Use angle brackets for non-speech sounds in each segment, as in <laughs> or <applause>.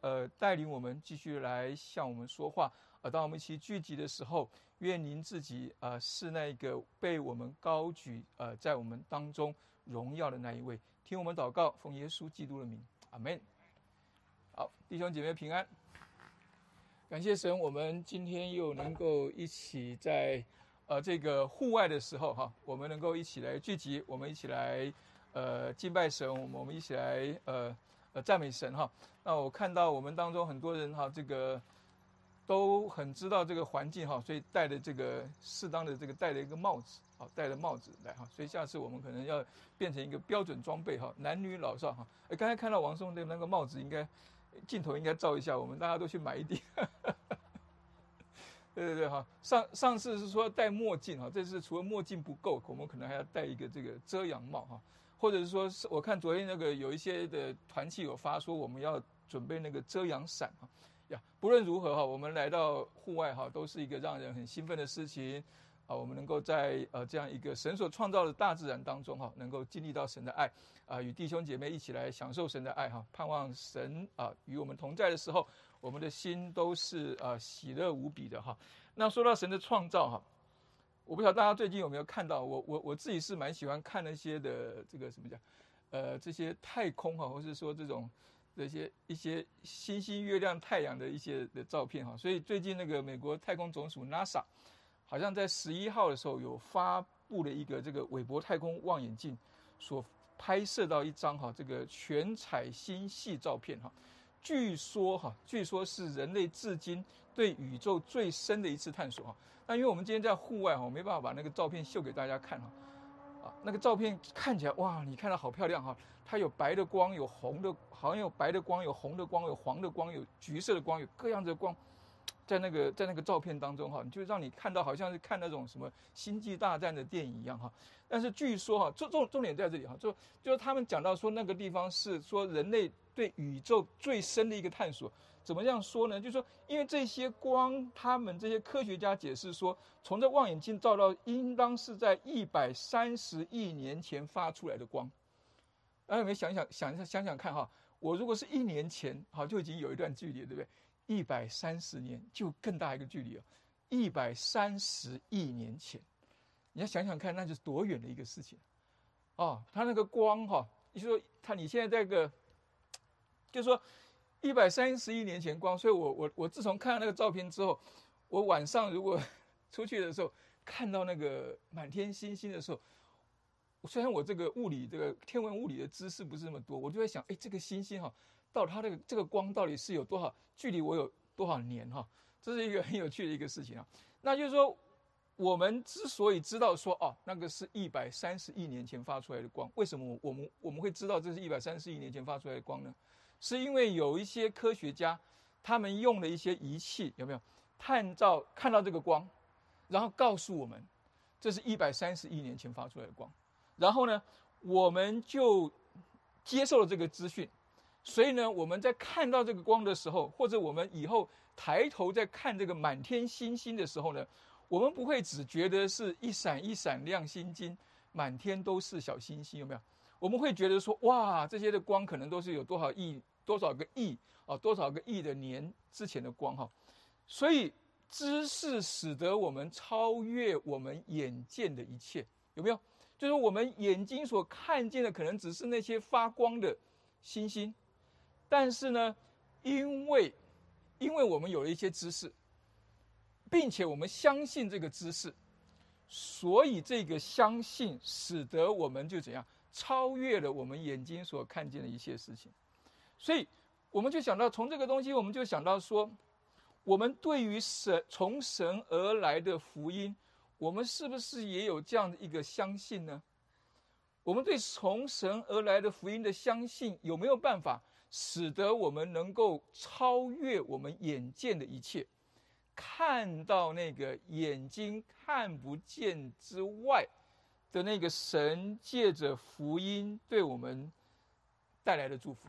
呃带领我们继续来向我们说话。呃，当我们一起聚集的时候，愿您自己呃是那个被我们高举呃在我们当中荣耀的那一位。听我们祷告，奉耶稣基督的名，阿门。好，弟兄姐妹平安。感谢神，我们今天又能够一起在呃这个户外的时候哈，我们能够一起来聚集，我们一起来呃敬拜神，我们一起来呃呃赞美神哈。那我看到我们当中很多人哈，这个都很知道这个环境哈，所以戴的这个适当的这个戴了一个帽子，好戴了帽子来哈。所以下次我们可能要变成一个标准装备哈，男女老少哈。哎，刚才看到王松的那个帽子应该。镜头应该照一下，我们大家都去买一顶。<laughs> 对对对哈，上上次是说戴墨镜哈，这次除了墨镜不够，我们可能还要戴一个这个遮阳帽哈，或者是说，是我看昨天那个有一些的团契有发说，我们要准备那个遮阳伞啊。呀，不论如何哈，我们来到户外哈，都是一个让人很兴奋的事情。啊，我们能够在呃这样一个神所创造的大自然当中哈，能够经历到神的爱啊，与弟兄姐妹一起来享受神的爱哈，盼望神啊与我们同在的时候，我们的心都是啊喜乐无比的哈。那说到神的创造哈，我不晓得大家最近有没有看到，我我我自己是蛮喜欢看那些的这个什么讲，呃这些太空哈，或是说这种这些一些星星、月亮、太阳的一些的照片哈。所以最近那个美国太空总署 NASA。好像在十一号的时候有发布了一个这个韦伯太空望远镜所拍摄到一张哈这个全彩星系照片哈，据说哈据说是人类至今对宇宙最深的一次探索哈。那因为我们今天在户外哈，没办法把那个照片秀给大家看哈。啊，那个照片看起来哇，你看到好漂亮哈，它有白的光，有红的，好像有白的光，有红的光，有黄的光，有橘色的光，有各样的光。在那个在那个照片当中哈，就让你看到好像是看那种什么星际大战的电影一样哈。但是据说哈，重重重点在这里哈，就就是他们讲到说那个地方是说人类对宇宙最深的一个探索。怎么样说呢？就是说，因为这些光，他们这些科学家解释说，从这望远镜照到，应当是在一百三十亿年前发出来的光。大家有没有想想想想想看哈？我如果是一年前，好就已经有一段距离，对不对？一百三十年就更大一个距离了，一百三十亿年前，你要想想看，那就是多远的一个事情，哦，它那个光哈，你说它你现在这个，就是说一百三十亿年前光，所以我我我自从看了那个照片之后，我晚上如果 <laughs> 出去的时候看到那个满天星星的时候，虽然我这个物理这个天文物理的知识不是那么多，我就在想，哎，这个星星哈。到它这个这个光到底是有多少距离？我有多少年哈？这是一个很有趣的一个事情啊。那就是说，我们之所以知道说哦，那个是一百三十亿年前发出来的光，为什么我们我们会知道这是一百三十亿年前发出来的光呢？是因为有一些科学家，他们用了一些仪器，有没有探照看到这个光，然后告诉我们，这是一百三十亿年前发出来的光，然后呢，我们就接受了这个资讯。所以呢，我们在看到这个光的时候，或者我们以后抬头在看这个满天星星的时候呢，我们不会只觉得是一闪一闪亮晶晶，满天都是小星星，有没有？我们会觉得说，哇，这些的光可能都是有多少亿、多少个亿啊，多少个亿的年之前的光哈。所以知识使得我们超越我们眼见的一切，有没有？就是我们眼睛所看见的，可能只是那些发光的星星。但是呢，因为，因为我们有了一些知识，并且我们相信这个知识，所以这个相信使得我们就怎样超越了我们眼睛所看见的一切事情，所以我们就想到从这个东西，我们就想到说，我们对于神从神而来的福音，我们是不是也有这样的一个相信呢？我们对从神而来的福音的相信有没有办法？使得我们能够超越我们眼见的一切，看到那个眼睛看不见之外的那个神，借着福音对我们带来的祝福。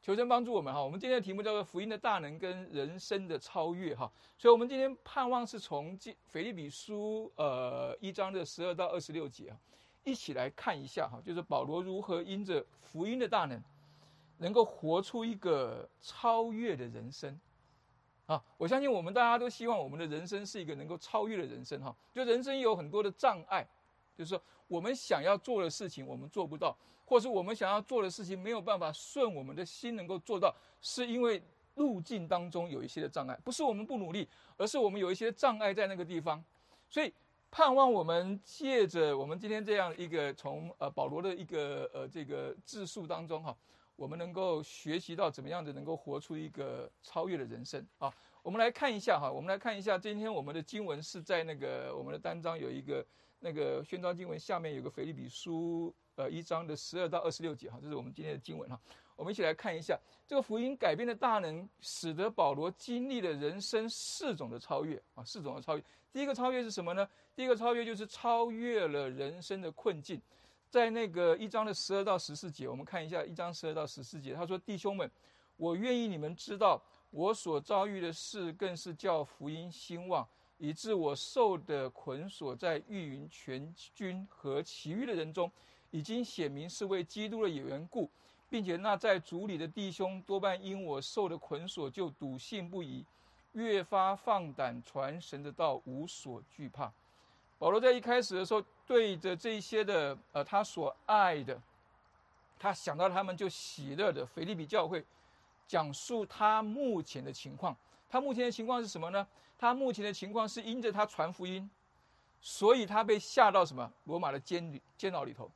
求神帮助我们哈！我们今天的题目叫做“福音的大能跟人生的超越”哈，所以我们今天盼望是从《腓立比书》呃一章的十二到二十六节啊，一起来看一下哈，就是保罗如何因着福音的大能。能够活出一个超越的人生。啊，我相信我们大家都希望我们的人生是一个能够超越的人生哈。就人生有很多的障碍，就是说我们想要做的事情我们做不到，或是我们想要做的事情没有办法顺我们的心能够做到，是因为路径当中有一些的障碍，不是我们不努力，而是我们有一些障碍在那个地方。所以盼望我们借着我们今天这样一个从呃保罗的一个呃这个自述当中哈。我们能够学习到怎么样子能够活出一个超越的人生啊！我们来看一下哈，我们来看一下今天我们的经文是在那个我们的单章有一个那个宣召经文下面有个腓立比书呃一章的十二到二十六节哈，这是我们今天的经文哈。我们一起来看一下这个福音改变的大能，使得保罗经历了人生四种的超越啊，四种的超越。第一个超越是什么呢？第一个超越就是超越了人生的困境。在那个一章的十二到十四节，我们看一下一章十二到十四节。他说：“弟兄们，我愿意你们知道，我所遭遇的事，更是叫福音兴旺，以致我受的捆锁在御云全军和其余的人中，已经显明是为基督的缘故，并且那在主里的弟兄多半因我受的捆锁就笃信不疑，越发放胆传神的道，无所惧怕。”保罗在一开始的时候，对着这些的呃他所爱的，他想到他们就喜乐的腓利比教会，讲述他目前的情况。他目前的情况是什么呢？他目前的情况是因着他传福音，所以他被下到什么罗马的监监牢里头。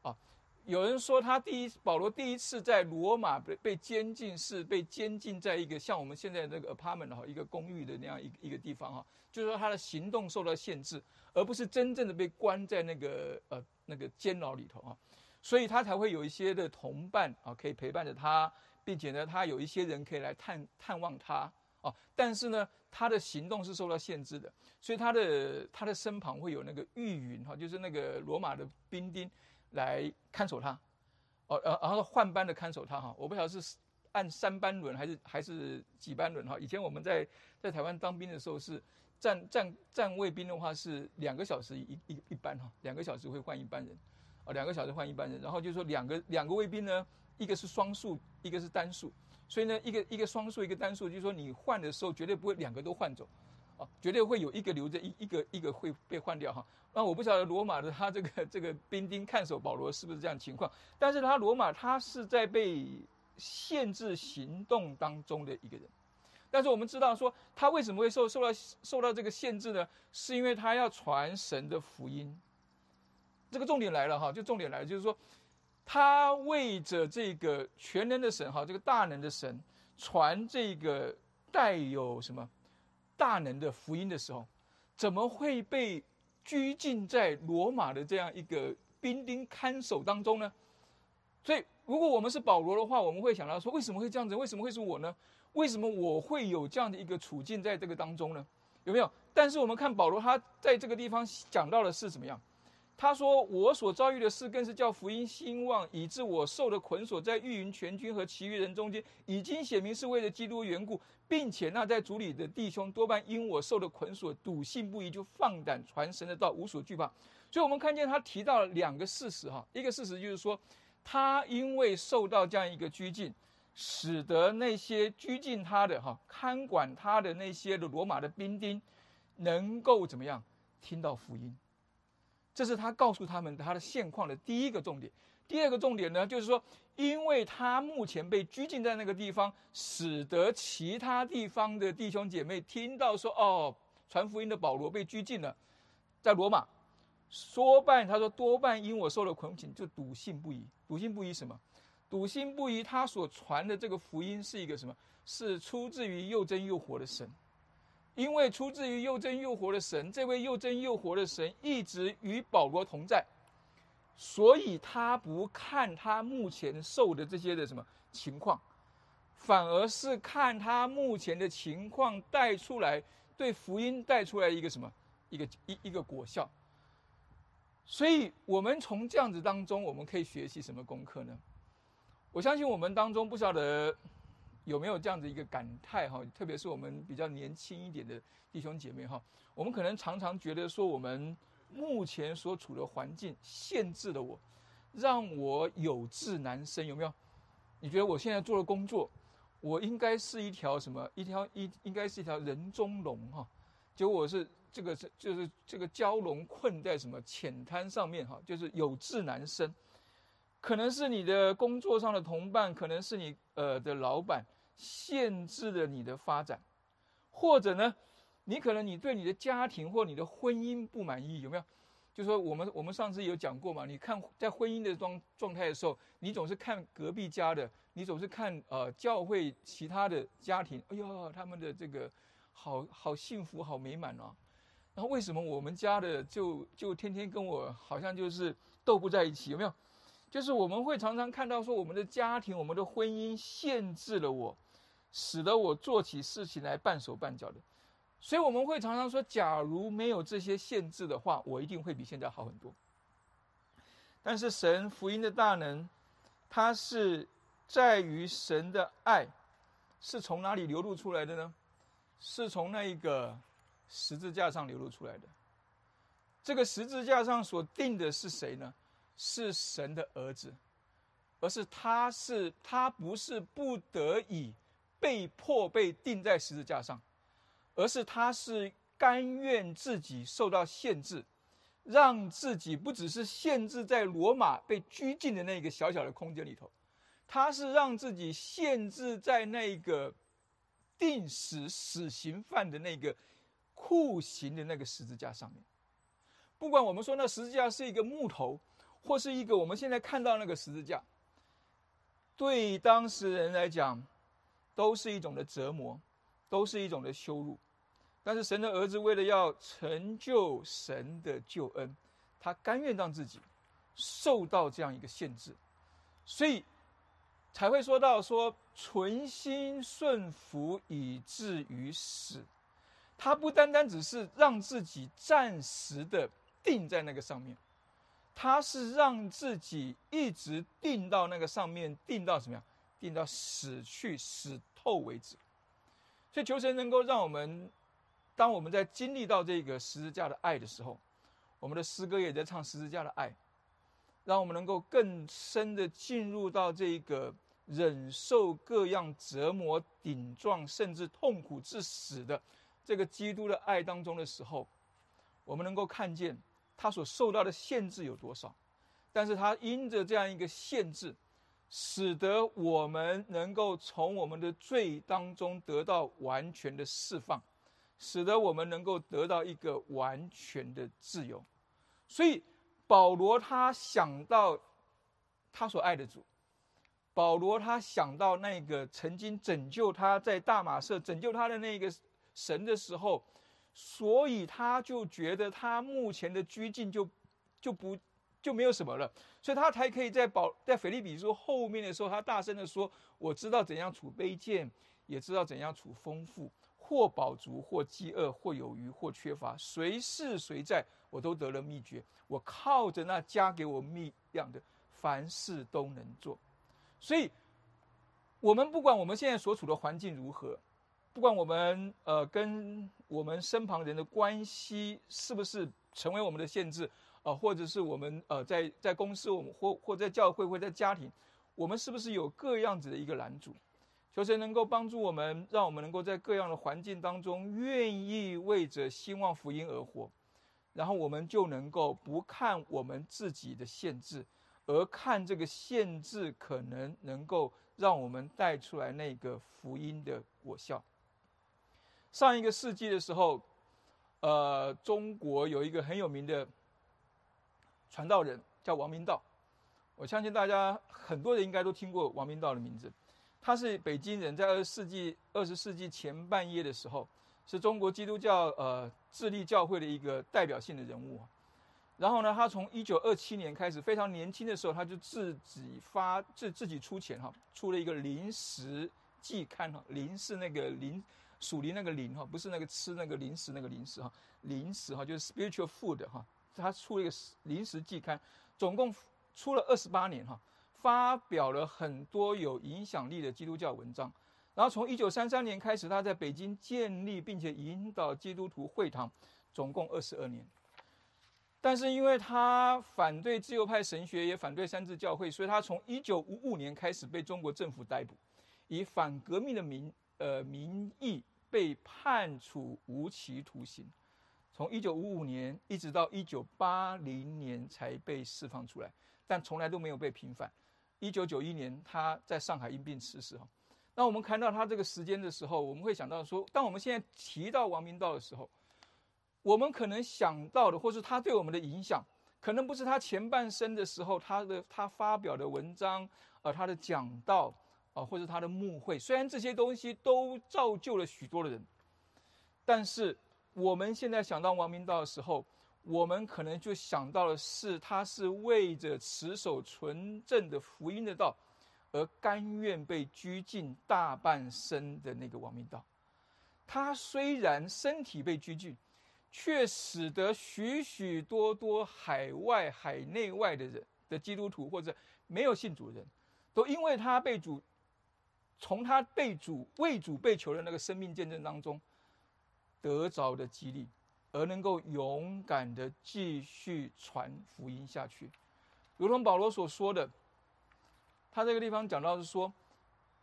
啊有人说他第一保罗第一次在罗马被被监禁是被监禁在一个像我们现在那个 apartment 哈一个公寓的那样一一个地方哈，就是说他的行动受到限制，而不是真正的被关在那个呃那个监牢里头啊，所以他才会有一些的同伴啊可以陪伴着他，并且呢他有一些人可以来探探望他哦，但是呢他的行动是受到限制的，所以他的他的身旁会有那个御云哈，就是那个罗马的兵丁。来看守他，哦，然后换班的看守他哈，我不晓得是按三班轮还是还是几班轮哈。以前我们在在台湾当兵的时候是站站站卫兵的话是两个小时一一一班哈，两个小时会换一班人，啊，两个小时换一班人，然后就说两个两个卫兵呢，一个是双数，一个是单数，所以呢，一个一个双数，一个单数，就是说你换的时候绝对不会两个都换走。啊绝对会有一个留着，一一个一个会被换掉哈。那我不晓得罗马的他这个 <laughs> 这个兵丁看守保罗是不是这样情况？但是他罗马他是在被限制行动当中的一个人。但是我们知道说他为什么会受受到受到这个限制呢？是因为他要传神的福音。这个重点来了哈，就重点来了，就是说他为着这个全能的神哈，这个大能的神传这个带有什么？大能的福音的时候，怎么会被拘禁在罗马的这样一个兵丁看守当中呢？所以，如果我们是保罗的话，我们会想到说：为什么会这样子？为什么会是我呢？为什么我会有这样的一个处境在这个当中呢？有没有？但是我们看保罗，他在这个地方讲到的是怎么样？他说：“我所遭遇的事，更是叫福音兴旺，以致我受的捆锁，在御云全军和其余人中间，已经显明是为了基督缘故，并且那在主里的弟兄多半因我受的捆锁，笃信不疑，就放胆传神的道，无所惧怕。所以，我们看见他提到了两个事实哈，一个事实就是说，他因为受到这样一个拘禁，使得那些拘禁他的哈看管他的那些的罗马的兵丁，能够怎么样听到福音。”这是他告诉他们他的现况的第一个重点。第二个重点呢，就是说，因为他目前被拘禁在那个地方，使得其他地方的弟兄姐妹听到说：“哦，传福音的保罗被拘禁了，在罗马。”说半他说多半因我受了捆绑，就笃信不疑。笃信不疑什么？笃信不疑，他所传的这个福音是一个什么？是出自于又真又活的神。因为出自于又真又活的神，这位又真又活的神一直与保罗同在，所以他不看他目前受的这些的什么情况，反而是看他目前的情况带出来对福音带出来一个什么一个一一个果效。所以我们从这样子当中，我们可以学习什么功课呢？我相信我们当中不晓得。有没有这样子一个感叹哈？特别是我们比较年轻一点的弟兄姐妹哈，我们可能常常觉得说，我们目前所处的环境限制了我，让我有志难伸，有没有？你觉得我现在做的工作，我应该是一条什么？一条一应该是一条人中龙哈。结果我是这个是就是这个蛟龙困在什么浅滩上面哈，就是有志难伸。可能是你的工作上的同伴，可能是你呃的老板限制了你的发展，或者呢，你可能你对你的家庭或你的婚姻不满意，有没有？就说我们我们上次有讲过嘛，你看在婚姻的状状态的时候，你总是看隔壁家的，你总是看呃教会其他的家庭，哎呦他们的这个好好幸福好美满哦，然后为什么我们家的就就天天跟我好像就是斗不在一起，有没有？就是我们会常常看到说，我们的家庭、我们的婚姻限制了我，使得我做起事情来半手半脚的。所以我们会常常说，假如没有这些限制的话，我一定会比现在好很多。但是神福音的大能，它是在于神的爱是从哪里流露出来的呢？是从那一个十字架上流露出来的。这个十字架上所定的是谁呢？是神的儿子，而是他是他不是不得已被迫被钉在十字架上，而是他是甘愿自己受到限制，让自己不只是限制在罗马被拘禁的那个小小的空间里头，他是让自己限制在那个定死死刑犯的那个酷刑的那个十字架上面。不管我们说那十字架是一个木头。或是一个我们现在看到那个十字架，对当事人来讲，都是一种的折磨，都是一种的羞辱。但是神的儿子为了要成就神的救恩，他甘愿让自己受到这样一个限制，所以才会说到说存心顺服以至于死。他不单单只是让自己暂时的定在那个上面。他是让自己一直定到那个上面，定到什么样？定到死去、死透为止。所以求神能够让我们，当我们在经历到这个十字架的爱的时候，我们的诗歌也在唱十字架的爱，让我们能够更深的进入到这个忍受各样折磨、顶撞，甚至痛苦致死的这个基督的爱当中的时候，我们能够看见。他所受到的限制有多少？但是他因着这样一个限制，使得我们能够从我们的罪当中得到完全的释放，使得我们能够得到一个完全的自由。所以保罗他想到他所爱的主，保罗他想到那个曾经拯救他在大马色拯救他的那个神的时候。所以他就觉得他目前的拘禁就就不就没有什么了，所以他才可以在保在腓利比书后面的时候，他大声的说：“我知道怎样处卑贱，也知道怎样处丰富，或饱足，或饥饿，或有余，或缺乏，随是随在，我都得了秘诀。我靠着那加给我力量的，凡事都能做。所以，我们不管我们现在所处的环境如何。”不管我们呃跟我们身旁人的关系是不是成为我们的限制，呃，或者是我们呃在在公司我们或或在教会或在家庭，我们是不是有各样子的一个拦阻？求神能够帮助我们，让我们能够在各样的环境当中，愿意为着兴旺福音而活，然后我们就能够不看我们自己的限制，而看这个限制可能能够让我们带出来那个福音的果效。上一个世纪的时候，呃，中国有一个很有名的传道人叫王明道，我相信大家很多人应该都听过王明道的名字。他是北京人，在二十世纪二十世纪前半叶的时候，是中国基督教呃智利教会的一个代表性的人物。然后呢，他从一九二七年开始，非常年轻的时候，他就自己发自自己出钱哈，出了一个临时季刊哈，临是那个临。属灵那个灵哈，不是那个吃那个零食那个零食哈，零食哈就是 spiritual food 哈，他出了一个临时季刊，总共出了二十八年哈，发表了很多有影响力的基督教文章，然后从一九三三年开始，他在北京建立并且引导基督徒会堂，总共二十二年。但是因为他反对自由派神学，也反对三自教会，所以他从一九五五年开始被中国政府逮捕，以反革命的名呃名义被判处无期徒刑。从一九五五年一直到一九八零年才被释放出来，但从来都没有被平反。一九九一年他在上海因病辞世哈。那我们看到他这个时间的时候，我们会想到说，当我们现在提到王明道的时候。我们可能想到的，或是他对我们的影响，可能不是他前半生的时候他的他发表的文章，呃，他的讲道，啊，或者他的牧会。虽然这些东西都造就了许多的人，但是我们现在想到王明道的时候，我们可能就想到的是，他是为着持守纯正的福音的道，而甘愿被拘禁大半生的那个王明道。他虽然身体被拘禁。却使得许许多多海外、海内外的人的基督徒或者没有信主的人，都因为他被主从他被主为主被囚的那个生命见证当中得着的激励，而能够勇敢的继续传福音下去。如同保罗所说的，他这个地方讲到是说。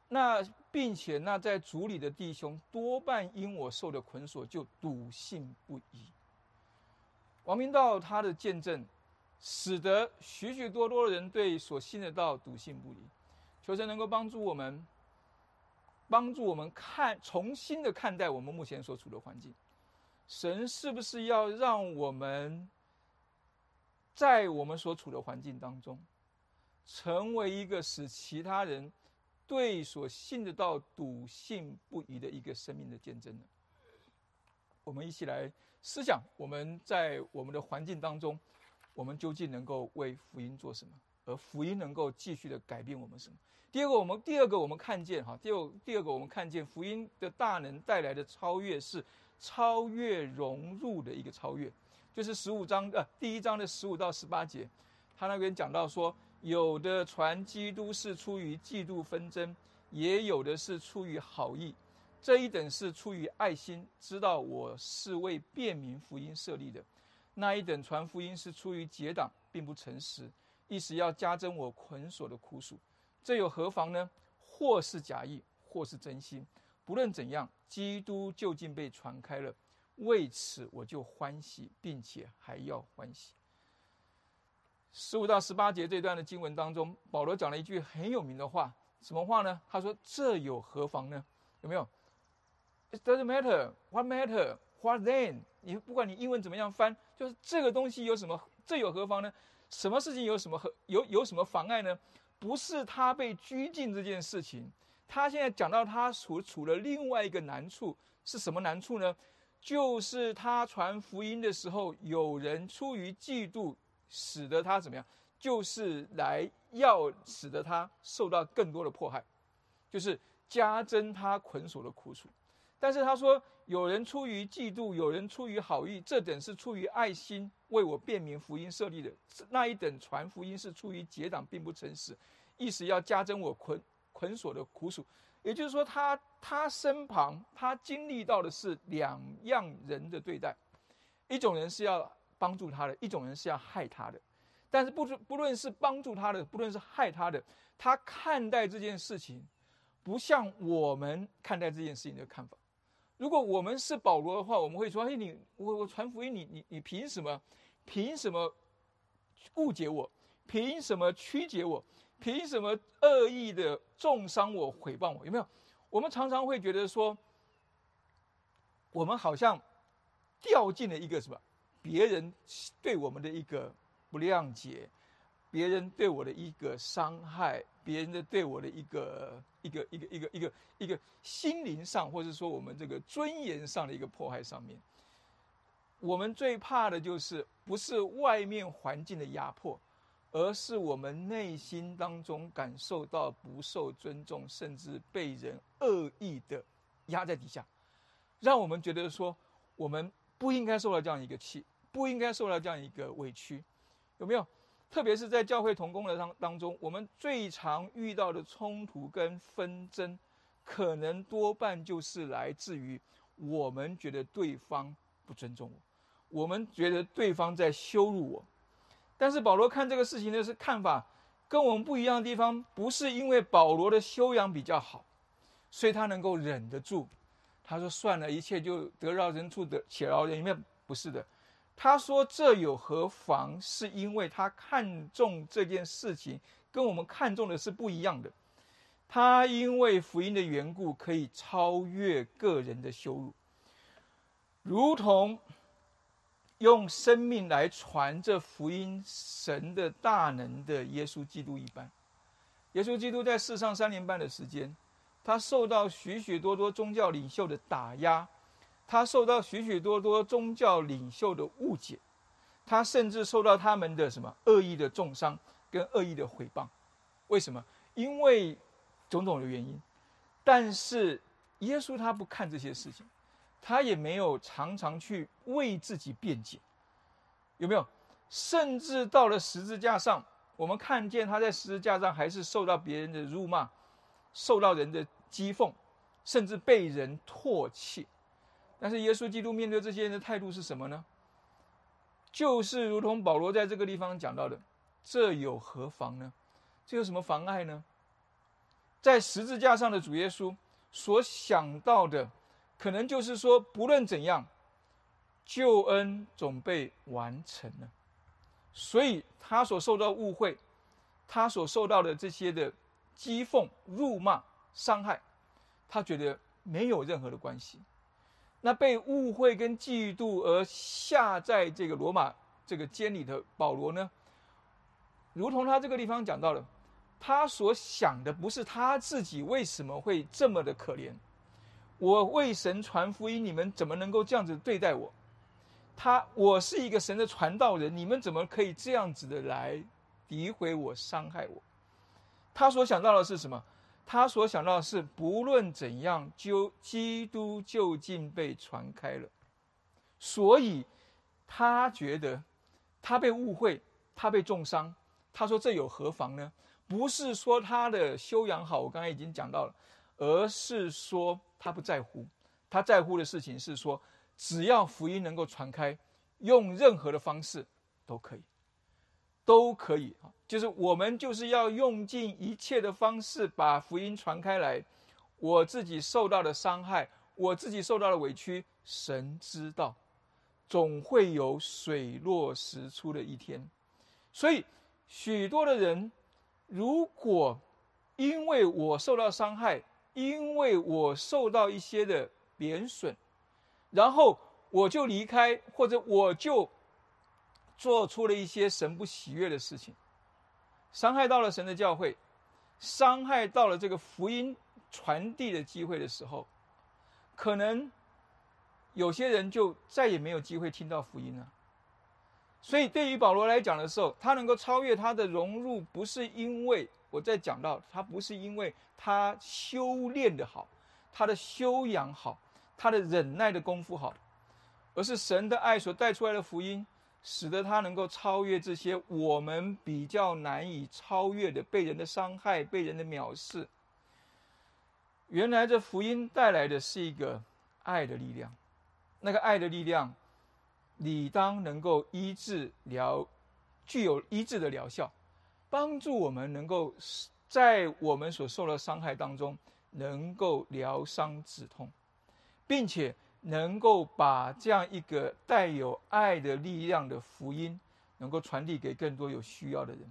那并且那在主里的弟兄多半因我受的捆锁就笃信不疑。王明道他的见证，使得许许多多的人对所信的道笃信不疑。求神能够帮助我们，帮助我们看重新的看待我们目前所处的环境。神是不是要让我们在我们所处的环境当中，成为一个使其他人？对所信的道笃信不疑的一个生命的见证呢？我们一起来思想，我们在我们的环境当中，我们究竟能够为福音做什么？而福音能够继续的改变我们什么？第二个，我们第二个我们看见哈，第二第二个我们看见福音的大能带来的超越是超越融入的一个超越，就是十五章呃第一章的十五到十八节，他那边讲到说。有的传基督是出于嫉妒纷争，也有的是出于好意。这一等是出于爱心，知道我是为便民福音设立的；那一等传福音是出于结党，并不诚实，意思要加增我捆锁的苦楚。这又何妨呢？或是假意，或是真心，不论怎样，基督究竟被传开了，为此我就欢喜，并且还要欢喜。十五到十八节这段的经文当中，保罗讲了一句很有名的话，什么话呢？他说：“这有何妨呢？有没有？It doesn't matter. What matter? What then？你不管你英文怎么样翻，就是这个东西有什么？这有何妨呢？什么事情有什么和有有什么妨碍呢？不是他被拘禁这件事情。他现在讲到他所处的另外一个难处是什么难处呢？就是他传福音的时候，有人出于嫉妒。”使得他怎么样？就是来要使得他受到更多的迫害，就是加增他捆锁的苦楚。但是他说，有人出于嫉妒，有人出于好意，这等是出于爱心，为我辨明福音设立的。那一等传福音是出于结党，并不诚实，意思要加增我捆捆锁的苦楚。也就是说，他他身旁他经历到的是两样人的对待，一种人是要。帮助他的一种人是要害他的，但是不不论是帮助他的，不论是害他的，他看待这件事情，不像我们看待这件事情的看法。如果我们是保罗的话，我们会说：“哎，你我我传福音，你你你凭什么？凭什么误解我？凭什么曲解我？凭什么恶意的重伤我、毁谤我？有没有？我们常常会觉得说，我们好像掉进了一个什么？别人对我们的一个不谅解，别人对我的一个伤害，别人的对我的一个一个一个一个一个一个心灵上，或者说我们这个尊严上的一个迫害上面，我们最怕的就是不是外面环境的压迫，而是我们内心当中感受到不受尊重，甚至被人恶意的压在底下，让我们觉得说我们不应该受到这样一个气。不应该受到这样一个委屈，有没有？特别是在教会同工的当当中，我们最常遇到的冲突跟纷争，可能多半就是来自于我们觉得对方不尊重我，我们觉得对方在羞辱我。但是保罗看这个事情的是看法跟我们不一样的地方，不是因为保罗的修养比较好，所以他能够忍得住。他说：“算了，一切就得饶人处得且饶人。”因为不是的，他说这有何妨？是因为他看重这件事情，跟我们看重的是不一样的。他因为福音的缘故，可以超越个人的羞辱，如同用生命来传这福音神的大能的耶稣基督一般。耶稣基督在世上三年半的时间，他受到许许多多宗教领袖的打压，他受到许许多多宗教领袖的误解，他甚至受到他们的什么恶意的重伤跟恶意的毁谤。为什么？因为。种种的原因，但是耶稣他不看这些事情，他也没有常常去为自己辩解，有没有？甚至到了十字架上，我们看见他在十字架上还是受到别人的辱骂，受到人的讥讽，甚至被人唾弃。但是耶稣基督面对这些人的态度是什么呢？就是如同保罗在这个地方讲到的：“这有何妨呢？这有什么妨碍呢？”在十字架上的主耶稣所想到的，可能就是说，不论怎样，救恩总被完成了。所以他所受到误会，他所受到的这些的讥讽、辱骂、伤害，他觉得没有任何的关系。那被误会跟嫉妒而下在这个罗马这个监里的保罗呢，如同他这个地方讲到了。他所想的不是他自己为什么会这么的可怜，我为神传福音，你们怎么能够这样子对待我？他，我是一个神的传道人，你们怎么可以这样子的来诋毁我、伤害我？他所想到的是什么？他所想到的是，不论怎样，就基督就近被传开了，所以他觉得他被误会，他被重伤。他说：“这有何妨呢？”不是说他的修养好，我刚才已经讲到了，而是说他不在乎，他在乎的事情是说，只要福音能够传开，用任何的方式都可以，都可以啊，就是我们就是要用尽一切的方式把福音传开来。我自己受到的伤害，我自己受到的委屈，神知道，总会有水落石出的一天，所以许多的人。如果因为我受到伤害，因为我受到一些的贬损，然后我就离开，或者我就做出了一些神不喜悦的事情，伤害到了神的教会，伤害到了这个福音传递的机会的时候，可能有些人就再也没有机会听到福音了。所以，对于保罗来讲的时候，他能够超越他的融入，不是因为我在讲到他，不是因为他修炼的好，他的修养好，他的忍耐的功夫好，而是神的爱所带出来的福音，使得他能够超越这些我们比较难以超越的被人的伤害、被人的藐视。原来这福音带来的是一个爱的力量，那个爱的力量。理当能够医治疗，具有医治的疗效，帮助我们能够在我们所受的伤害当中能够疗伤止痛，并且能够把这样一个带有爱的力量的福音，能够传递给更多有需要的人。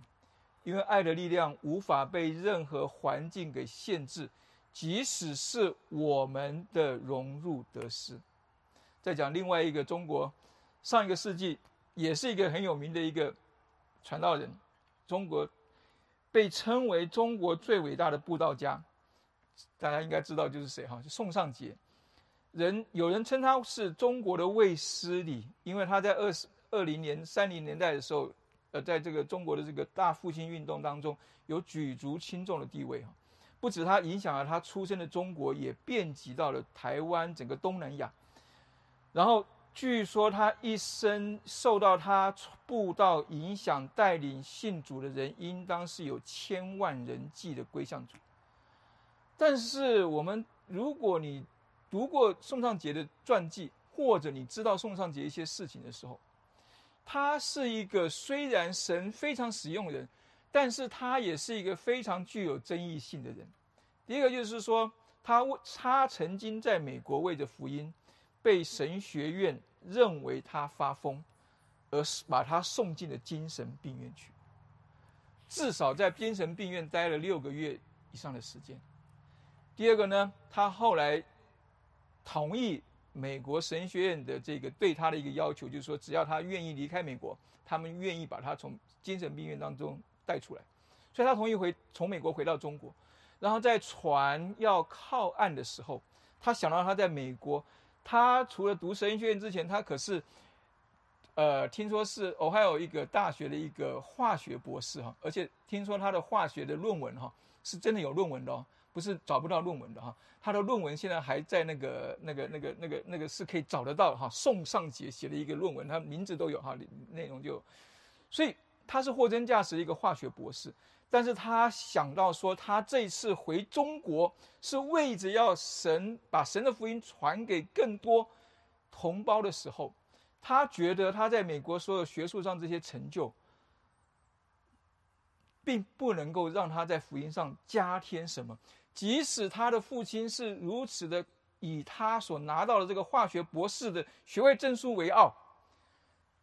因为爱的力量无法被任何环境给限制，即使是我们的融入得失。再讲另外一个中国。上一个世纪，也是一个很有名的一个传道人，中国被称为中国最伟大的布道家，大家应该知道就是谁哈？就宋尚杰。人有人称他是中国的卫斯理，因为他在二十二零年、三零年代的时候，呃，在这个中国的这个大复兴运动当中有举足轻重的地位哈。不止他影响了他出生的中国，也遍及到了台湾整个东南亚，然后。据说他一生受到他布道影响，带领信主的人，应当是有千万人计的归向主。但是我们，如果你读过宋尚杰的传记，或者你知道宋尚杰一些事情的时候，他是一个虽然神非常使用人，但是他也是一个非常具有争议性的人。第一个就是说，他他曾经在美国为着福音，被神学院认为他发疯，而把他送进了精神病院去，至少在精神病院待了六个月以上的时间。第二个呢，他后来同意美国神学院的这个对他的一个要求，就是说，只要他愿意离开美国，他们愿意把他从精神病院当中带出来，所以他同意回从美国回到中国。然后在船要靠岸的时候，他想到他在美国，他除了读神学院之前，他可是，呃，听说是哦，还有一个大学的一个化学博士哈，而且听说他的化学的论文哈是真的有论文的哦。不是找不到论文的哈，他的论文现在还在那个、那个、那个、那个、那个是可以找得到哈。宋尚杰写的一个论文，他名字都有哈，内容就，所以他是货真价实一个化学博士。但是他想到说，他这次回中国是为着要神把神的福音传给更多同胞的时候，他觉得他在美国所有学术上这些成就。并不能够让他在福音上加添什么，即使他的父亲是如此的以他所拿到的这个化学博士的学位证书为傲，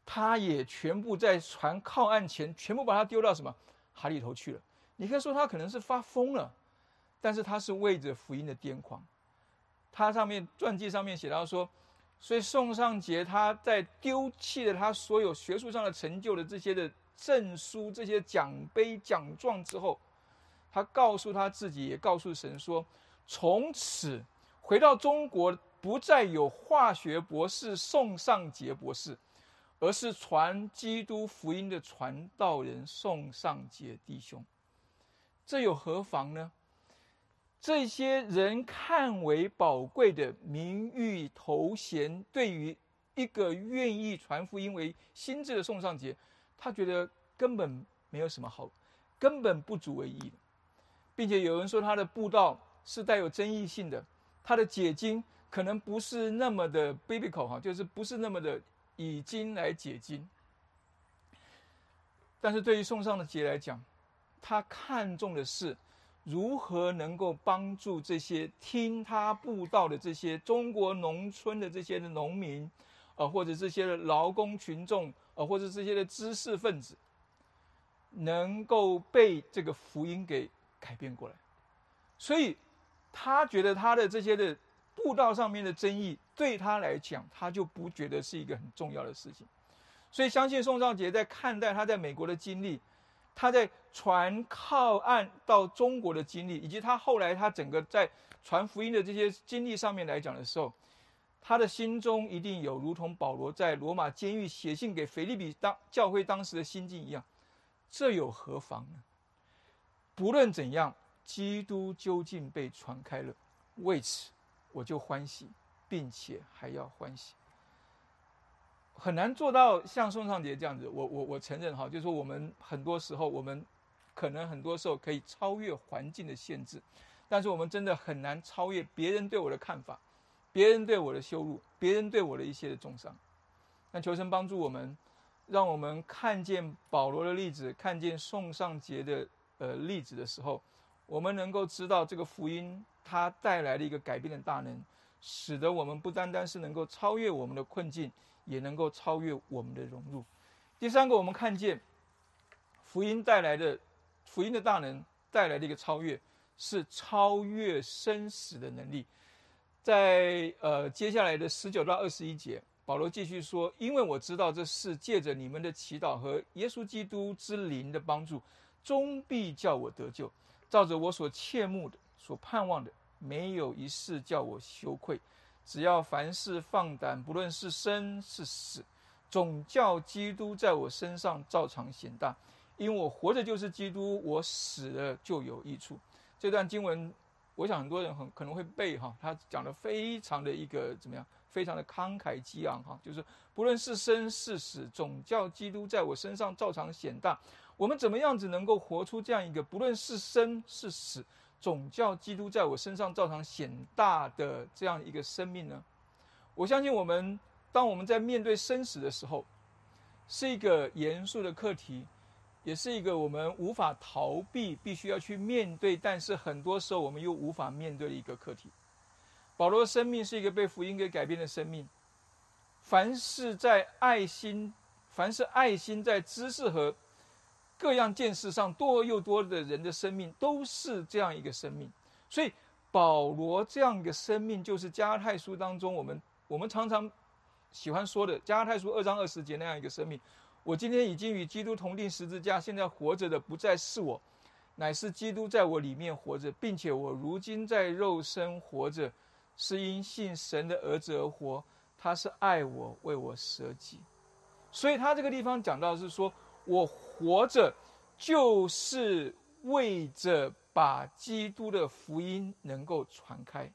他也全部在船靠岸前全部把他丢到什么海里头去了。你可以说他可能是发疯了，但是他是为着福音的癫狂。他上面传记上面写到说，所以宋尚杰他在丢弃了他所有学术上的成就的这些的。证书这些奖杯奖状之后，他告诉他自己，也告诉神说：从此回到中国，不再有化学博士宋尚杰博士，而是传基督福音的传道人宋尚杰弟兄。这有何妨呢？这些人看为宝贵的名誉头衔，对于一个愿意传福音为心智的宋尚杰。他觉得根本没有什么好，根本不足为意的，并且有人说他的布道是带有争议性的，他的解经可能不是那么的 biblical 哈，就是不是那么的以经来解经。但是对于宋尚的节来讲，他看重的是如何能够帮助这些听他布道的这些中国农村的这些的农民，啊，或者这些的劳工群众。啊，或者这些的知识分子，能够被这个福音给改变过来，所以他觉得他的这些的布道上面的争议，对他来讲，他就不觉得是一个很重要的事情。所以，相信宋兆杰在看待他在美国的经历，他在船靠岸到中国的经历，以及他后来他整个在传福音的这些经历上面来讲的时候。他的心中一定有如同保罗在罗马监狱写信给腓利比当教会当时的心境一样，这有何妨呢？不论怎样，基督究竟被传开了，为此我就欢喜，并且还要欢喜。很难做到像宋尚杰这样子，我我我承认哈，就是说我们很多时候我们可能很多时候可以超越环境的限制，但是我们真的很难超越别人对我的看法。别人对我的羞辱，别人对我的一些的重伤，那求神帮助我们，让我们看见保罗的例子，看见宋尚杰的呃例子的时候，我们能够知道这个福音它带来的一个改变的大能，使得我们不单单是能够超越我们的困境，也能够超越我们的融入。第三个，我们看见福音带来的福音的大能带来的一个超越，是超越生死的能力。在呃接下来的十九到二十一节，保罗继续说：“因为我知道这是借着你们的祈祷和耶稣基督之灵的帮助，终必叫我得救。照着我所切慕的、所盼望的，没有一事叫我羞愧。只要凡事放胆，不论是生是死，总叫基督在我身上照常显大。因为我活着就是基督，我死了就有益处。”这段经文。我想很多人很可能会背哈，他讲的非常的一个怎么样，非常的慷慨激昂哈，就是不论是生是死，总叫基督在我身上照常显大。我们怎么样子能够活出这样一个不论是生是死，总叫基督在我身上照常显大的这样一个生命呢？我相信我们，当我们在面对生死的时候，是一个严肃的课题，也是一个我们无法逃避、必须要去面对，但是很多时候我们又无法面对的一个课题。保罗的生命是一个被福音给改变的生命。凡是在爱心，凡是爱心在知识和各样见识上多又多的人的生命，都是这样一个生命。所以保罗这样一个生命，就是加太书当中我们我们常常喜欢说的加太书二章二十节那样一个生命。我今天已经与基督同定十字架，现在活着的不再是我，乃是基督在我里面活着，并且我如今在肉身活着。是因信神的儿子而活，他是爱我，为我舍己，所以他这个地方讲到是说，我活着就是为着把基督的福音能够传开。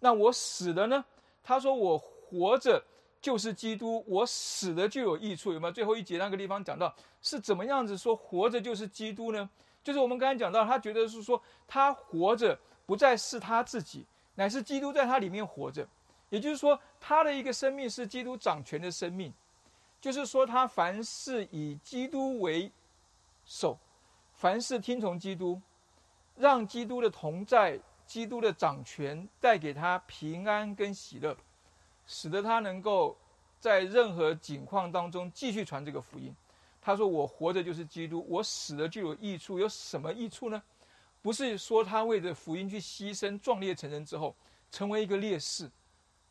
那我死了呢？他说我活着就是基督，我死了就有益处，有没有？最后一节那个地方讲到是怎么样子说活着就是基督呢？就是我们刚才讲到，他觉得是说他活着不再是他自己。乃是基督在他里面活着，也就是说，他的一个生命是基督掌权的生命，就是说，他凡事以基督为首，凡事听从基督，让基督的同在、基督的掌权带给他平安跟喜乐，使得他能够在任何境况当中继续传这个福音。他说：“我活着就是基督，我死了就有益处。有什么益处呢？”不是说他为着福音去牺牲、壮烈成人之后，成为一个烈士，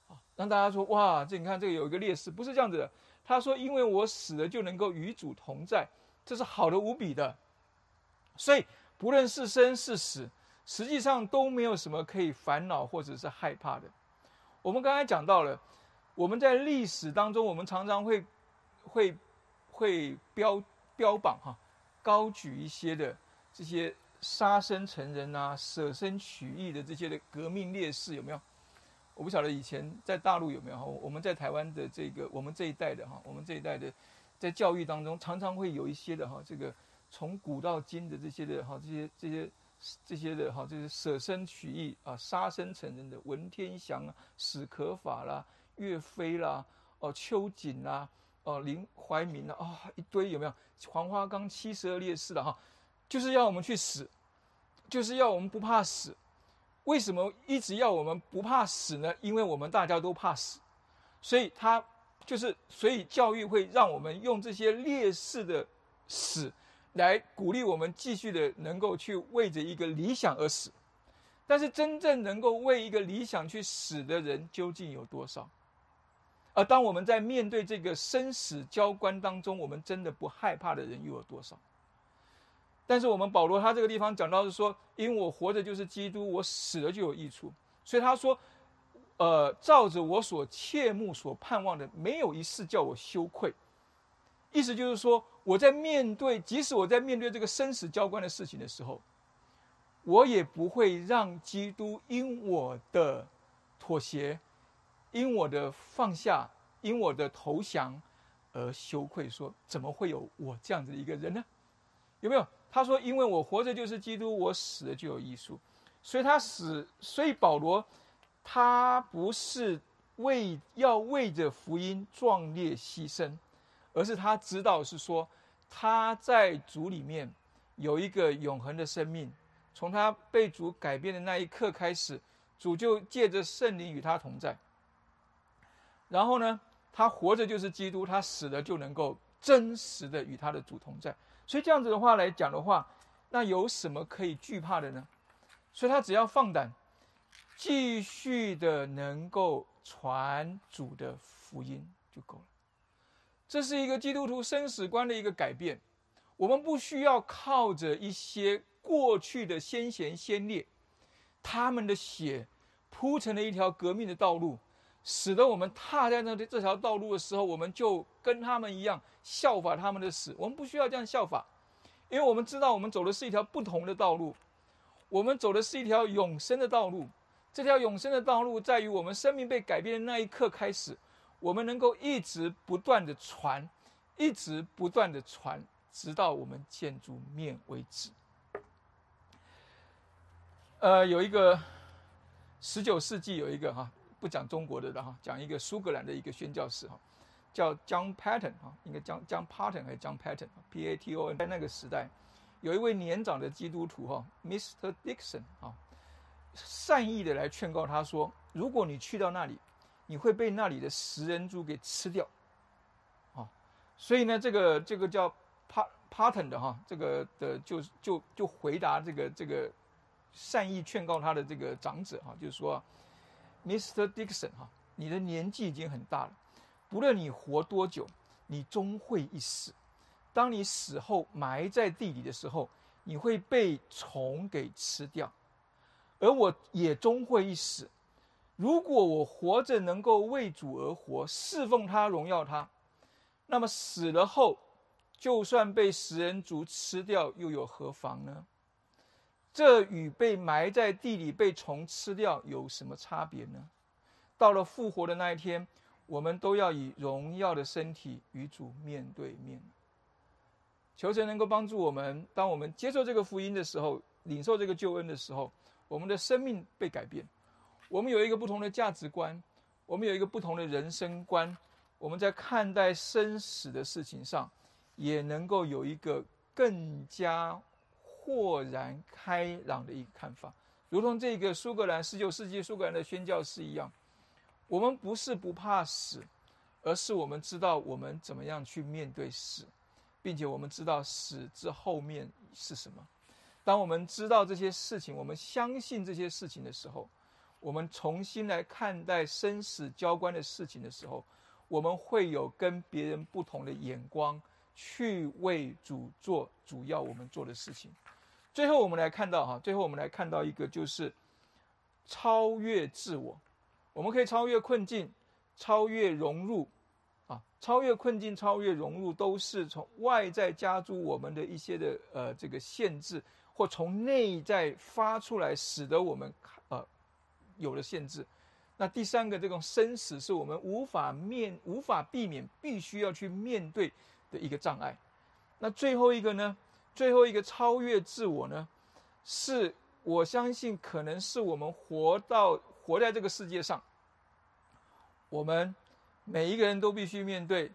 啊，让大家说哇，这你看这个有一个烈士，不是这样子的。他说：“因为我死了就能够与主同在，这是好的无比的。所以不论是生是死，实际上都没有什么可以烦恼或者是害怕的。我们刚才讲到了，我们在历史当中，我们常常会会会标标榜哈，高举一些的这些。”杀身成仁啊，舍身取义的这些的革命烈士有没有？我不晓得以前在大陆有没有哈。我们在台湾的这个我们这一代的哈，我们这一代的在教育当中常常会有一些的哈，这个从古到今的这些的哈，这些这些这些的哈，这些舍身取义啊，杀身成仁的文天祥啊、史可法啦、岳飞啦、哦秋瑾啦、哦林怀民啦啊，一堆有没有？黄花岗七十二烈士的哈。就是要我们去死，就是要我们不怕死。为什么一直要我们不怕死呢？因为我们大家都怕死，所以他就是，所以教育会让我们用这些烈士的死，来鼓励我们继续的能够去为着一个理想而死。但是真正能够为一个理想去死的人究竟有多少？而当我们在面对这个生死交关当中，我们真的不害怕的人又有多少？但是我们保罗他这个地方讲到是说，因为我活着就是基督，我死了就有益处。所以他说，呃，照着我所切慕、所盼望的，没有一事叫我羞愧。意思就是说，我在面对，即使我在面对这个生死交关的事情的时候，我也不会让基督因我的妥协、因我的放下、因我的投降而羞愧。说，怎么会有我这样子的一个人呢？有没有？他说：“因为我活着就是基督，我死了就有艺术。”所以他死，所以保罗他不是为要为着福音壮烈牺牲，而是他知道是说他在主里面有一个永恒的生命。从他被主改变的那一刻开始，主就借着圣灵与他同在。然后呢，他活着就是基督，他死了就能够真实的与他的主同在。所以这样子的话来讲的话，那有什么可以惧怕的呢？所以他只要放胆，继续的能够传主的福音就够了。这是一个基督徒生死观的一个改变。我们不需要靠着一些过去的先贤先烈，他们的血铺成了一条革命的道路。使得我们踏在那这条道路的时候，我们就跟他们一样效法他们的死。我们不需要这样效法，因为我们知道我们走的是一条不同的道路，我们走的是一条永生的道路。这条永生的道路在于我们生命被改变的那一刻开始，我们能够一直不断的传，一直不断的传，直到我们见主面为止。呃，有一个十九世纪有一个哈。不讲中国的了哈，讲一个苏格兰的一个宣教士哈，叫 John Patton 哈，应该讲 John Patton 还是 John Patton？P A T O N。在那个时代，有一位年长的基督徒哈，Mr. Dixon 啊，善意的来劝告他说：如果你去到那里，你会被那里的食人族给吃掉，啊，所以呢，这个这个叫 Pat Patton 的哈，这个的就就就回答这个这个。善意劝告他的这个长者哈，就是说，Mr. Dixon 哈，你的年纪已经很大了，不论你活多久，你终会一死。当你死后埋在地里的时候，你会被虫给吃掉，而我也终会一死。如果我活着能够为主而活，侍奉他，荣耀他，那么死了后，就算被食人族吃掉，又有何妨呢？这与被埋在地里被虫吃掉有什么差别呢？到了复活的那一天，我们都要以荣耀的身体与主面对面。求神能够帮助我们，当我们接受这个福音的时候，领受这个救恩的时候，我们的生命被改变，我们有一个不同的价值观，我们有一个不同的人生观，我们在看待生死的事情上，也能够有一个更加。豁然开朗的一个看法，如同这个苏格兰十九世纪苏格兰的宣教士一样，我们不是不怕死，而是我们知道我们怎么样去面对死，并且我们知道死之后面是什么。当我们知道这些事情，我们相信这些事情的时候，我们重新来看待生死交关的事情的时候，我们会有跟别人不同的眼光，去为主做主要我们做的事情。最后，我们来看到哈，最后我们来看到一个就是超越自我。我们可以超越困境，超越融入，啊，超越困境，超越融入，都是从外在加诸我们的一些的呃这个限制，或从内在发出来，使得我们呃有了限制。那第三个，这种生死是我们无法面、无法避免、必须要去面对的一个障碍。那最后一个呢？最后一个超越自我呢，是我相信可能是我们活到活在这个世界上，我们每一个人都必须面对，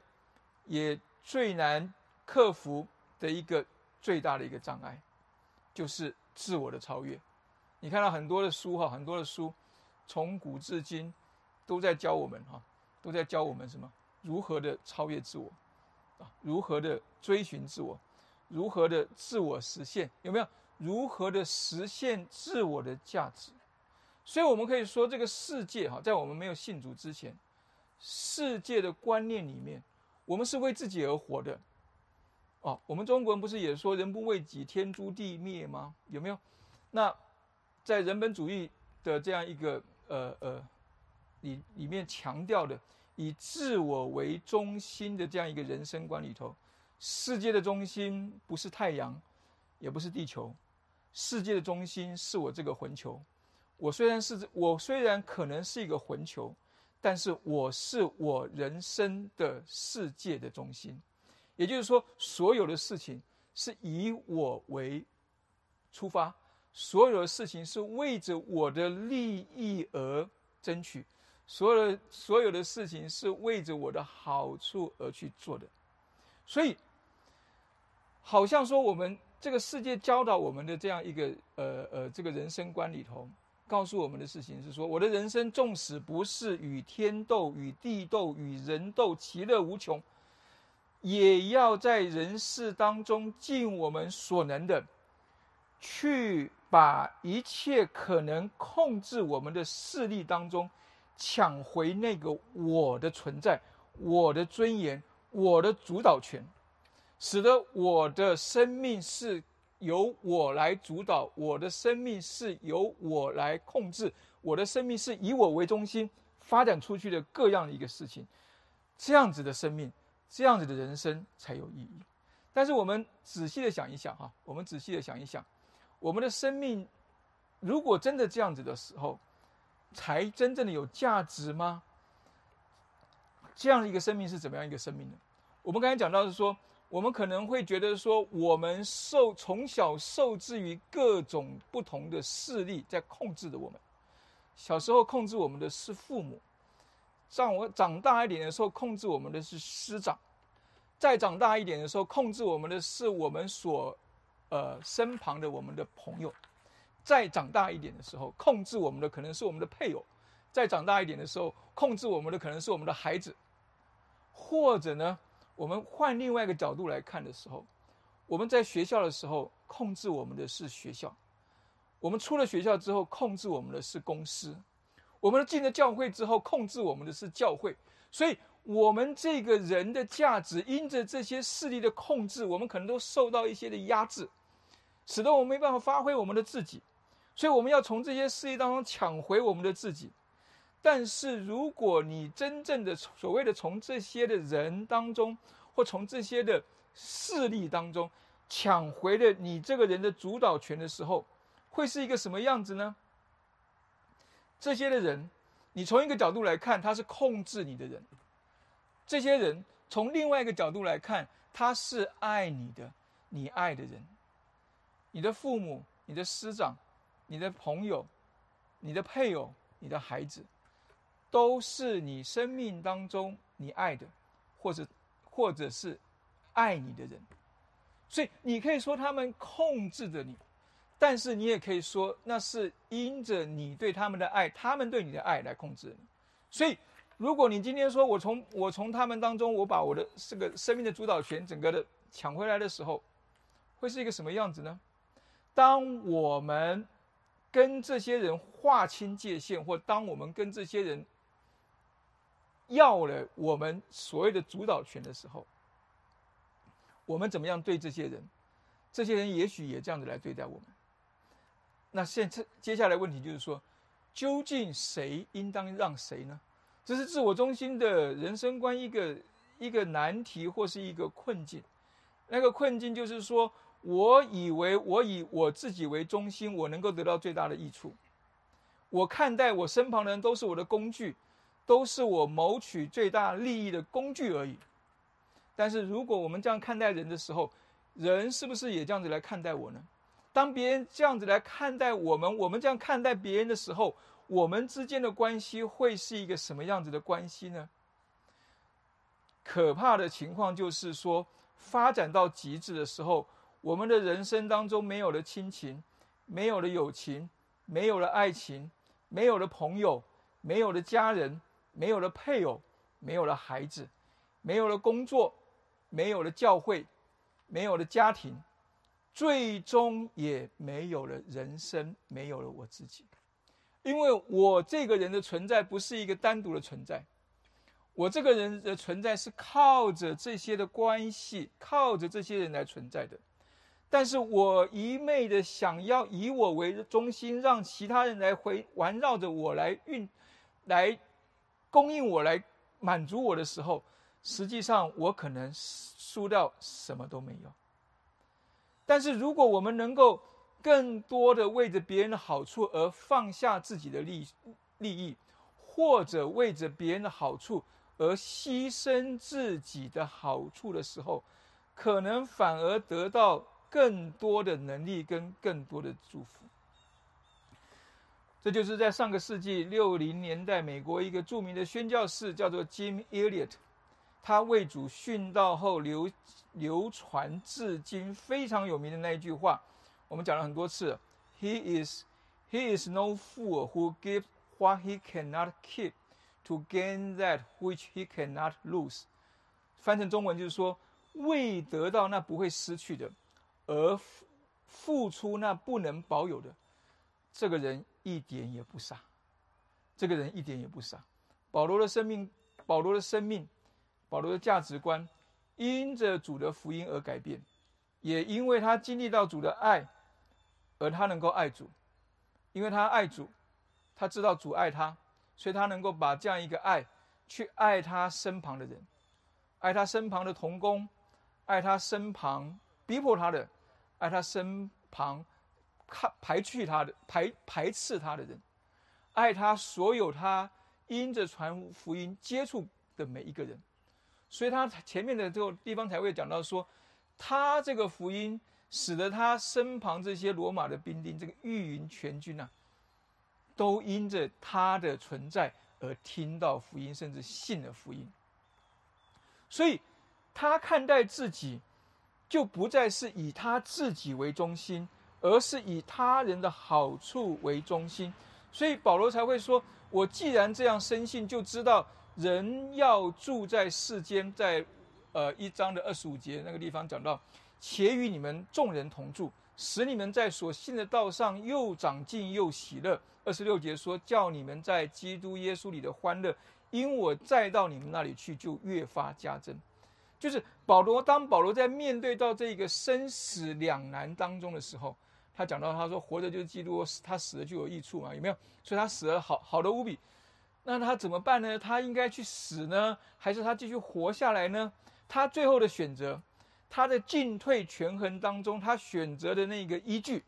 也最难克服的一个最大的一个障碍，就是自我的超越。你看到很多的书哈，很多的书从古至今都在教我们哈，都在教我们什么？如何的超越自我啊？如何的追寻自我？如何的自我实现？有没有如何的实现自我的价值？所以我们可以说，这个世界哈，在我们没有信主之前，世界的观念里面，我们是为自己而活的。哦，我们中国人不是也说“人不为己，天诛地灭”吗？有没有？那在人本主义的这样一个呃呃里里面强调的以自我为中心的这样一个人生观里头。世界的中心不是太阳，也不是地球，世界的中心是我这个魂球。我虽然是我虽然可能是一个魂球，但是我是我人生的世界的中心。也就是说，所有的事情是以我为出发，所有的事情是为着我的利益而争取，所有的所有的事情是为着我的好处而去做的，所以。好像说，我们这个世界教导我们的这样一个呃呃这个人生观里头，告诉我们的事情是说，我的人生纵使不是与天斗、与地斗、与人斗，其乐无穷，也要在人世当中尽我们所能的，去把一切可能控制我们的势力当中，抢回那个我的存在、我的尊严、我的主导权。使得我的生命是由我来主导，我的生命是由我来控制，我的生命是以我为中心发展出去的各样的一个事情，这样子的生命，这样子的人生才有意义。但是我们仔细的想一想哈，我们仔细的想一想，我们的生命如果真的这样子的时候，才真正的有价值吗？这样的一个生命是怎么样一个生命呢？我们刚才讲到是说。我们可能会觉得说，我们受从小受制于各种不同的势力在控制着我们，小时候控制我们的是父母，让我长大一点的时候控制我们的是师长，再长大一点的时候控制我们的是我们所呃身旁的我们的朋友，再长大一点的时候控制我们的可能是我们的配偶，再长大一点的时候控制我们的可能是我们的孩子，或者呢，我们换另外一个角度来看的时候，我们在学校的时候控制我们的是学校。我们出了学校之后，控制我们的是公司；我们进了教会之后，控制我们的是教会。所以，我们这个人的价值，因着这些势力的控制，我们可能都受到一些的压制，使得我们没办法发挥我们的自己。所以，我们要从这些势力当中抢回我们的自己。但是，如果你真正的所谓的从这些的人当中，或从这些的势力当中抢回了你这个人的主导权的时候，会是一个什么样子呢？这些的人，你从一个角度来看，他是控制你的人；这些人从另外一个角度来看，他是爱你的，你爱的人。你的父母、你的师长、你的朋友、你的配偶、你的孩子，都是你生命当中你爱的，或者或者是爱你的人。所以你可以说，他们控制着你。但是你也可以说，那是因着你对他们的爱，他们对你的爱来控制你。所以，如果你今天说我从我从他们当中，我把我的这个生命的主导权整个的抢回来的时候，会是一个什么样子呢？当我们跟这些人划清界限，或当我们跟这些人要了我们所谓的主导权的时候，我们怎么样对这些人？这些人也许也这样子来对待我们。那现在接下来问题就是说，究竟谁应当让谁呢？这是自我中心的人生观一个一个难题或是一个困境。那个困境就是说，我以为我以我自己为中心，我能够得到最大的益处。我看待我身旁的人都是我的工具，都是我谋取最大利益的工具而已。但是如果我们这样看待人的时候，人是不是也这样子来看待我呢？当别人这样子来看待我们，我们这样看待别人的时候，我们之间的关系会是一个什么样子的关系呢？可怕的情况就是说，发展到极致的时候，我们的人生当中没有了亲情，没有了友情，没有了爱情，没有了朋友，没有了家人，没有了配偶，没有了孩子，没有了工作，没有了教会，没有了家庭。最终也没有了人生，没有了我自己，因为我这个人的存在不是一个单独的存在，我这个人的存在是靠着这些的关系，靠着这些人来存在的。但是我一昧的想要以我为中心，让其他人来回环绕着我来运，来供应我，来满足我的时候，实际上我可能输到什么都没有。但是，如果我们能够更多的为着别人的好处而放下自己的利利益，或者为着别人的好处而牺牲自己的好处的时候，可能反而得到更多的能力跟更多的祝福。这就是在上个世纪六零年代，美国一个著名的宣教士叫做 Jim Elliot，他为主殉道后流。流传至今非常有名的那一句话，我们讲了很多次。He is, he is no fool who gives what he cannot keep to gain that which he cannot lose。翻成中文就是说，为得到那不会失去的，而付出那不能保有的，这个人一点也不傻。这个人一点也不傻。保罗的生命，保罗的生命，保罗的价值观。因着主的福音而改变，也因为他经历到主的爱，而他能够爱主，因为他爱主，他知道主爱他，所以他能够把这样一个爱去爱他身旁的人，爱他身旁的童工，爱他身旁逼迫他的，爱他身旁看排斥他的排排斥他的人，爱他所有他因着传福音接触的每一个人。所以他前面的这个地方才会讲到说，他这个福音使得他身旁这些罗马的兵丁，这个御营全军啊，都因着他的存在而听到福音，甚至信了福音。所以，他看待自己，就不再是以他自己为中心，而是以他人的好处为中心。所以保罗才会说：“我既然这样深信，就知道人要住在世间，在呃一章的二十五节那个地方讲到，且与你们众人同住，使你们在所信的道上又长进又喜乐。”二十六节说：“叫你们在基督耶稣里的欢乐，因我再到你们那里去，就越发加增。”就是保罗，当保罗在面对到这个生死两难当中的时候。他讲到，他说活着就是基督，他死了就有益处嘛？有没有？所以他死了好好的无比。那他怎么办呢？他应该去死呢，还是他继续活下来呢？他最后的选择，他的进退权衡当中，他选择的那个依据，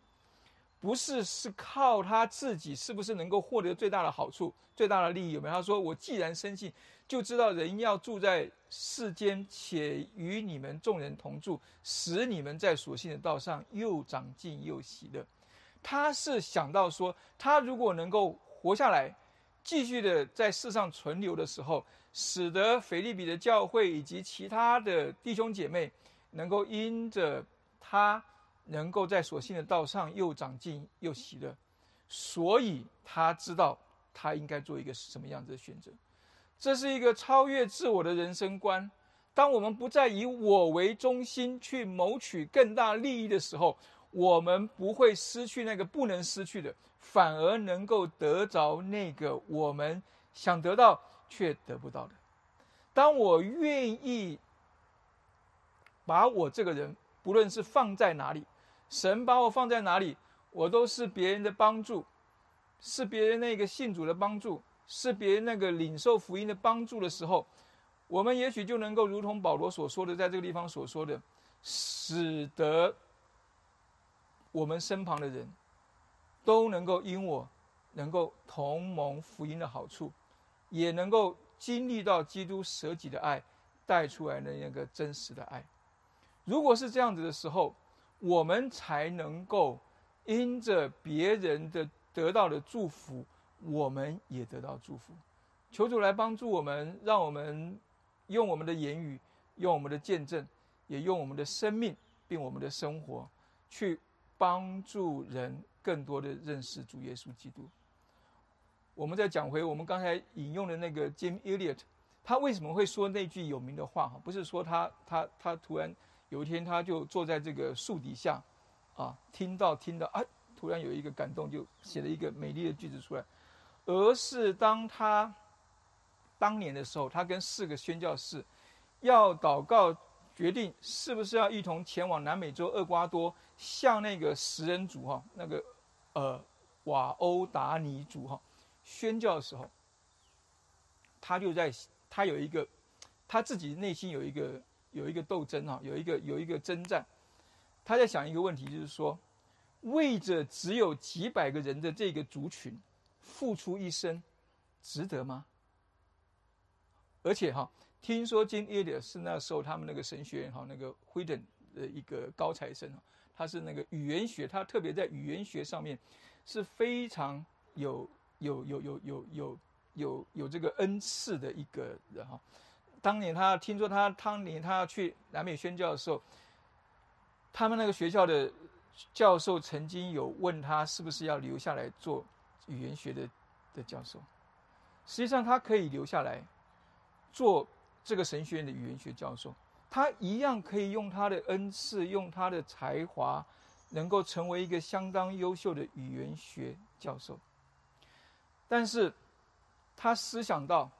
不是是靠他自己是不是能够获得最大的好处、最大的利益？有没有？他说：“我既然深信。”就知道人要住在世间，且与你们众人同住，使你们在所信的道上又长进又喜乐。他是想到说，他如果能够活下来，继续的在世上存留的时候，使得腓利比的教会以及其他的弟兄姐妹能够因着他能够在所信的道上又长进又喜乐，所以他知道他应该做一个什么样子的选择。这是一个超越自我的人生观。当我们不再以我为中心去谋取更大利益的时候，我们不会失去那个不能失去的，反而能够得着那个我们想得到却得不到的。当我愿意把我这个人，不论是放在哪里，神把我放在哪里，我都是别人的帮助，是别人那个信主的帮助。是别人那个领受福音的帮助的时候，我们也许就能够如同保罗所说的，在这个地方所说的，使得我们身旁的人都能够因我能够同蒙福音的好处，也能够经历到基督舍己的爱带出来的那个真实的爱。如果是这样子的时候，我们才能够因着别人的得到的祝福。我们也得到祝福，求主来帮助我们，让我们用我们的言语，用我们的见证，也用我们的生命，并我们的生活，去帮助人更多的认识主耶稣基督。我们再讲回我们刚才引用的那个 Jim Elliot，他为什么会说那句有名的话？哈，不是说他他他突然有一天他就坐在这个树底下，啊，听到听到啊，突然有一个感动，就写了一个美丽的句子出来。而是当他当年的时候，他跟四个宣教士要祷告，决定是不是要一同前往南美洲厄瓜多，向那个食人族哈，那个呃瓦欧达尼族哈宣教的时候，他就在他有一个他自己内心有一个有一个斗争哈，有一个有一个征战，他在想一个问题，就是说为着只有几百个人的这个族群。付出一生，值得吗？而且哈，听说金耶里是那时候他们那个神学院哈那个辉顿的一个高材生他是那个语言学，他特别在语言学上面是非常有有有有有有有有这个恩赐的一个人哈。当年他听说他当年他要去南美宣教的时候，他们那个学校的教授曾经有问他是不是要留下来做。语言学的的教授，实际上他可以留下来做这个神学院的语言学教授，他一样可以用他的恩赐，用他的才华，能够成为一个相当优秀的语言学教授。但是，他思想到，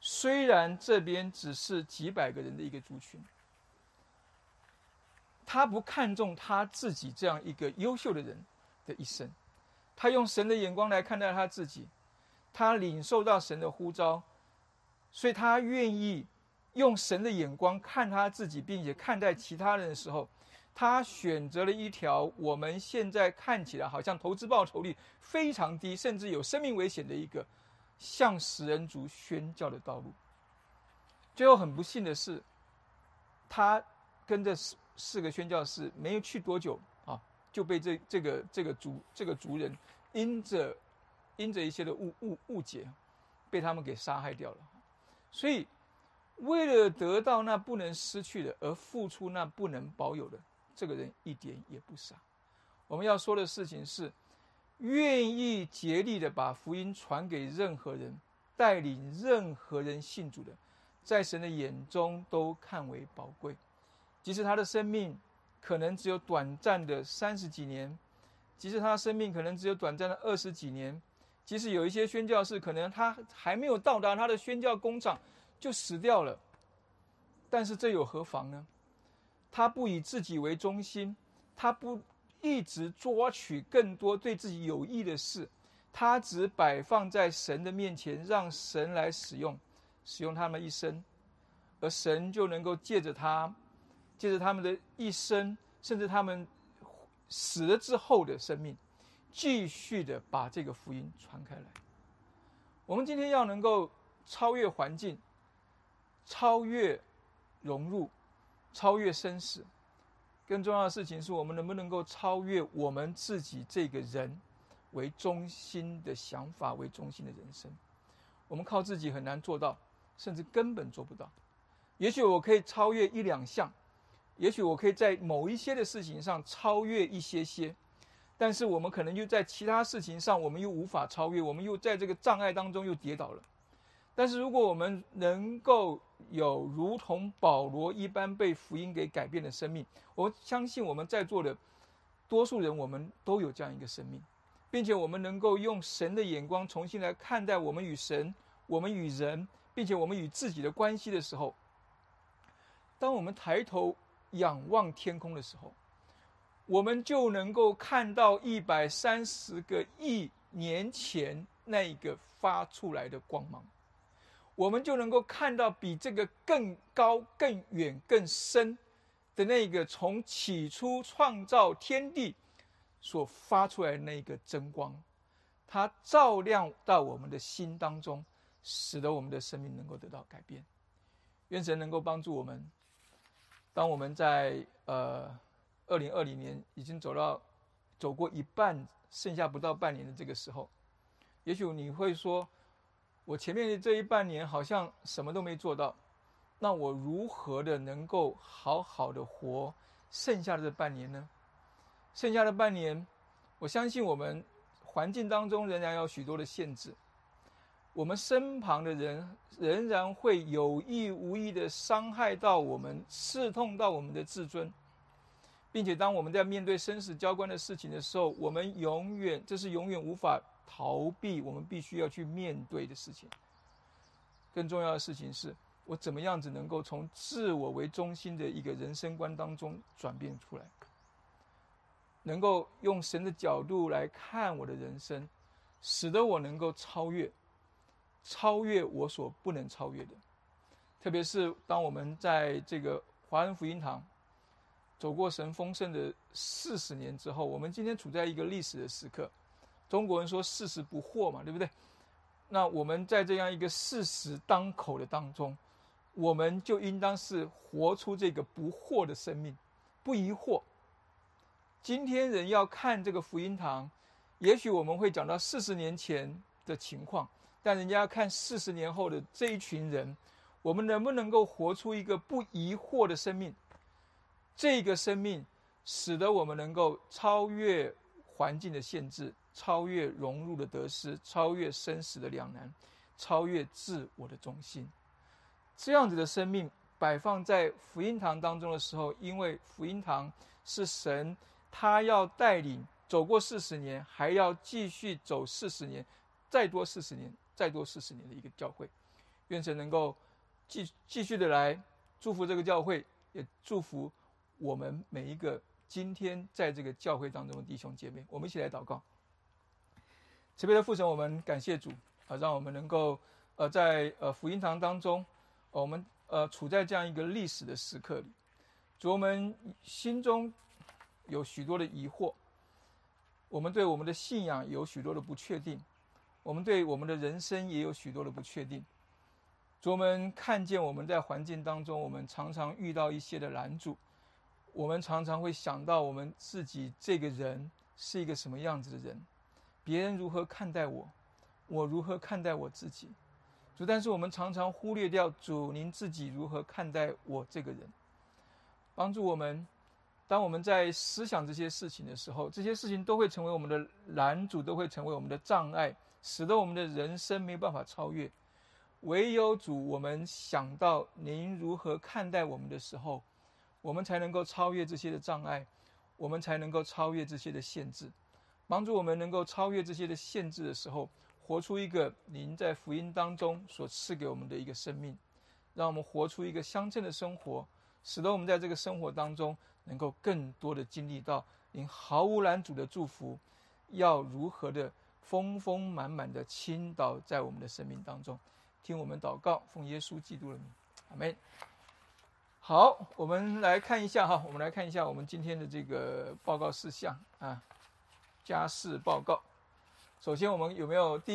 虽然这边只是几百个人的一个族群，他不看重他自己这样一个优秀的人的一生。他用神的眼光来看待他自己，他领受到神的呼召，所以他愿意用神的眼光看他自己，并且看待其他人的时候，他选择了一条我们现在看起来好像投资报酬率非常低，甚至有生命危险的一个向食人族宣教的道路。最后很不幸的是，他跟着四四个宣教士没有去多久。就被这这个这个族这个族人因着因着一些的误误误解，被他们给杀害掉了。所以，为了得到那不能失去的，而付出那不能保有的，这个人一点也不傻。我们要说的事情是，愿意竭力的把福音传给任何人，带领任何人信主的，在神的眼中都看为宝贵。即使他的生命可能只有短暂的三十几年，即使他的生命可能只有短暂的二十几年，即使有一些宣教士可能他还没有到达他的宣教工厂就死掉了，但是这又何妨呢？他不以自己为中心，他不一直抓取更多对自己有益的事，他只摆放在神的面前，让神来使用，使用他们一生，而神就能够借着他。借着他们的一生，甚至他们死了之后的生命，继续的把这个福音传开来。我们今天要能够超越环境，超越融入，超越生死，更重要的事情是我们能不能够超越我们自己这个人为中心的想法为中心的人生。我们靠自己很难做到，甚至根本做不到。也许我可以超越一两项。也许我可以在某一些的事情上超越一些些，但是我们可能又在其他事情上，我们又无法超越，我们又在这个障碍当中又跌倒了。但是如果我们能够有如同保罗一般被福音给改变的生命，我相信我们在座的多数人，我们都有这样一个生命，并且我们能够用神的眼光重新来看待我们与神、我们与人，并且我们与自己的关系的时候，当我们抬头。仰望天空的时候，我们就能够看到一百三十个亿年前那一个发出来的光芒，我们就能够看到比这个更高、更远、更深的那个从起初创造天地所发出来的那个真光，它照亮到我们的心当中，使得我们的生命能够得到改变。愿神能够帮助我们。当我们在呃二零二零年已经走到走过一半，剩下不到半年的这个时候，也许你会说，我前面的这一半年好像什么都没做到，那我如何的能够好好的活剩下的这半年呢？剩下的半年，我相信我们环境当中仍然有许多的限制。我们身旁的人仍然会有意无意的伤害到我们，刺痛到我们的自尊，并且当我们在面对生死交关的事情的时候，我们永远这是永远无法逃避，我们必须要去面对的事情。更重要的事情是我怎么样子能够从自我为中心的一个人生观当中转变出来，能够用神的角度来看我的人生，使得我能够超越。超越我所不能超越的，特别是当我们在这个华人福音堂走过神丰盛的四十年之后，我们今天处在一个历史的时刻。中国人说“四十不惑”嘛，对不对？那我们在这样一个四十当口的当中，我们就应当是活出这个不惑的生命，不疑惑。今天人要看这个福音堂，也许我们会讲到四十年前的情况。但人家要看四十年后的这一群人，我们能不能够活出一个不疑惑的生命？这个生命使得我们能够超越环境的限制，超越融入的得失，超越生死的两难，超越自我的中心。这样子的生命摆放在福音堂当中的时候，因为福音堂是神，他要带领走过四十年，还要继续走四十年，再多四十年。再多四十年的一个教会，愿神能够继继续的来祝福这个教会，也祝福我们每一个今天在这个教会当中的弟兄姐妹。我们一起来祷告。慈悲的父神，我们感谢主啊，让我们能够呃在呃福音堂当中，我们呃处在这样一个历史的时刻里。主，我们心中有许多的疑惑，我们对我们的信仰有许多的不确定。我们对我们的人生也有许多的不确定。主，我们看见我们在环境当中，我们常常遇到一些的拦阻。我们常常会想到我们自己这个人是一个什么样子的人，别人如何看待我，我如何看待我自己？主，但是我们常常忽略掉主您自己如何看待我这个人，帮助我们。当我们在思想这些事情的时候，这些事情都会成为我们的拦阻，都会成为我们的障碍，使得我们的人生没有办法超越。唯有主，我们想到您如何看待我们的时候，我们才能够超越这些的障碍，我们才能够超越这些的限制，帮助我们能够超越这些的限制的时候，活出一个您在福音当中所赐给我们的一个生命，让我们活出一个相称的生活，使得我们在这个生活当中。能够更多的经历到您毫无拦阻的祝福，要如何的丰丰满满的倾倒在我们的生命当中，听我们祷告，奉耶稣基督的名，阿门。好，我们来看一下哈，我们来看一下我们今天的这个报告事项啊，家事报告。首先，我们有没有第？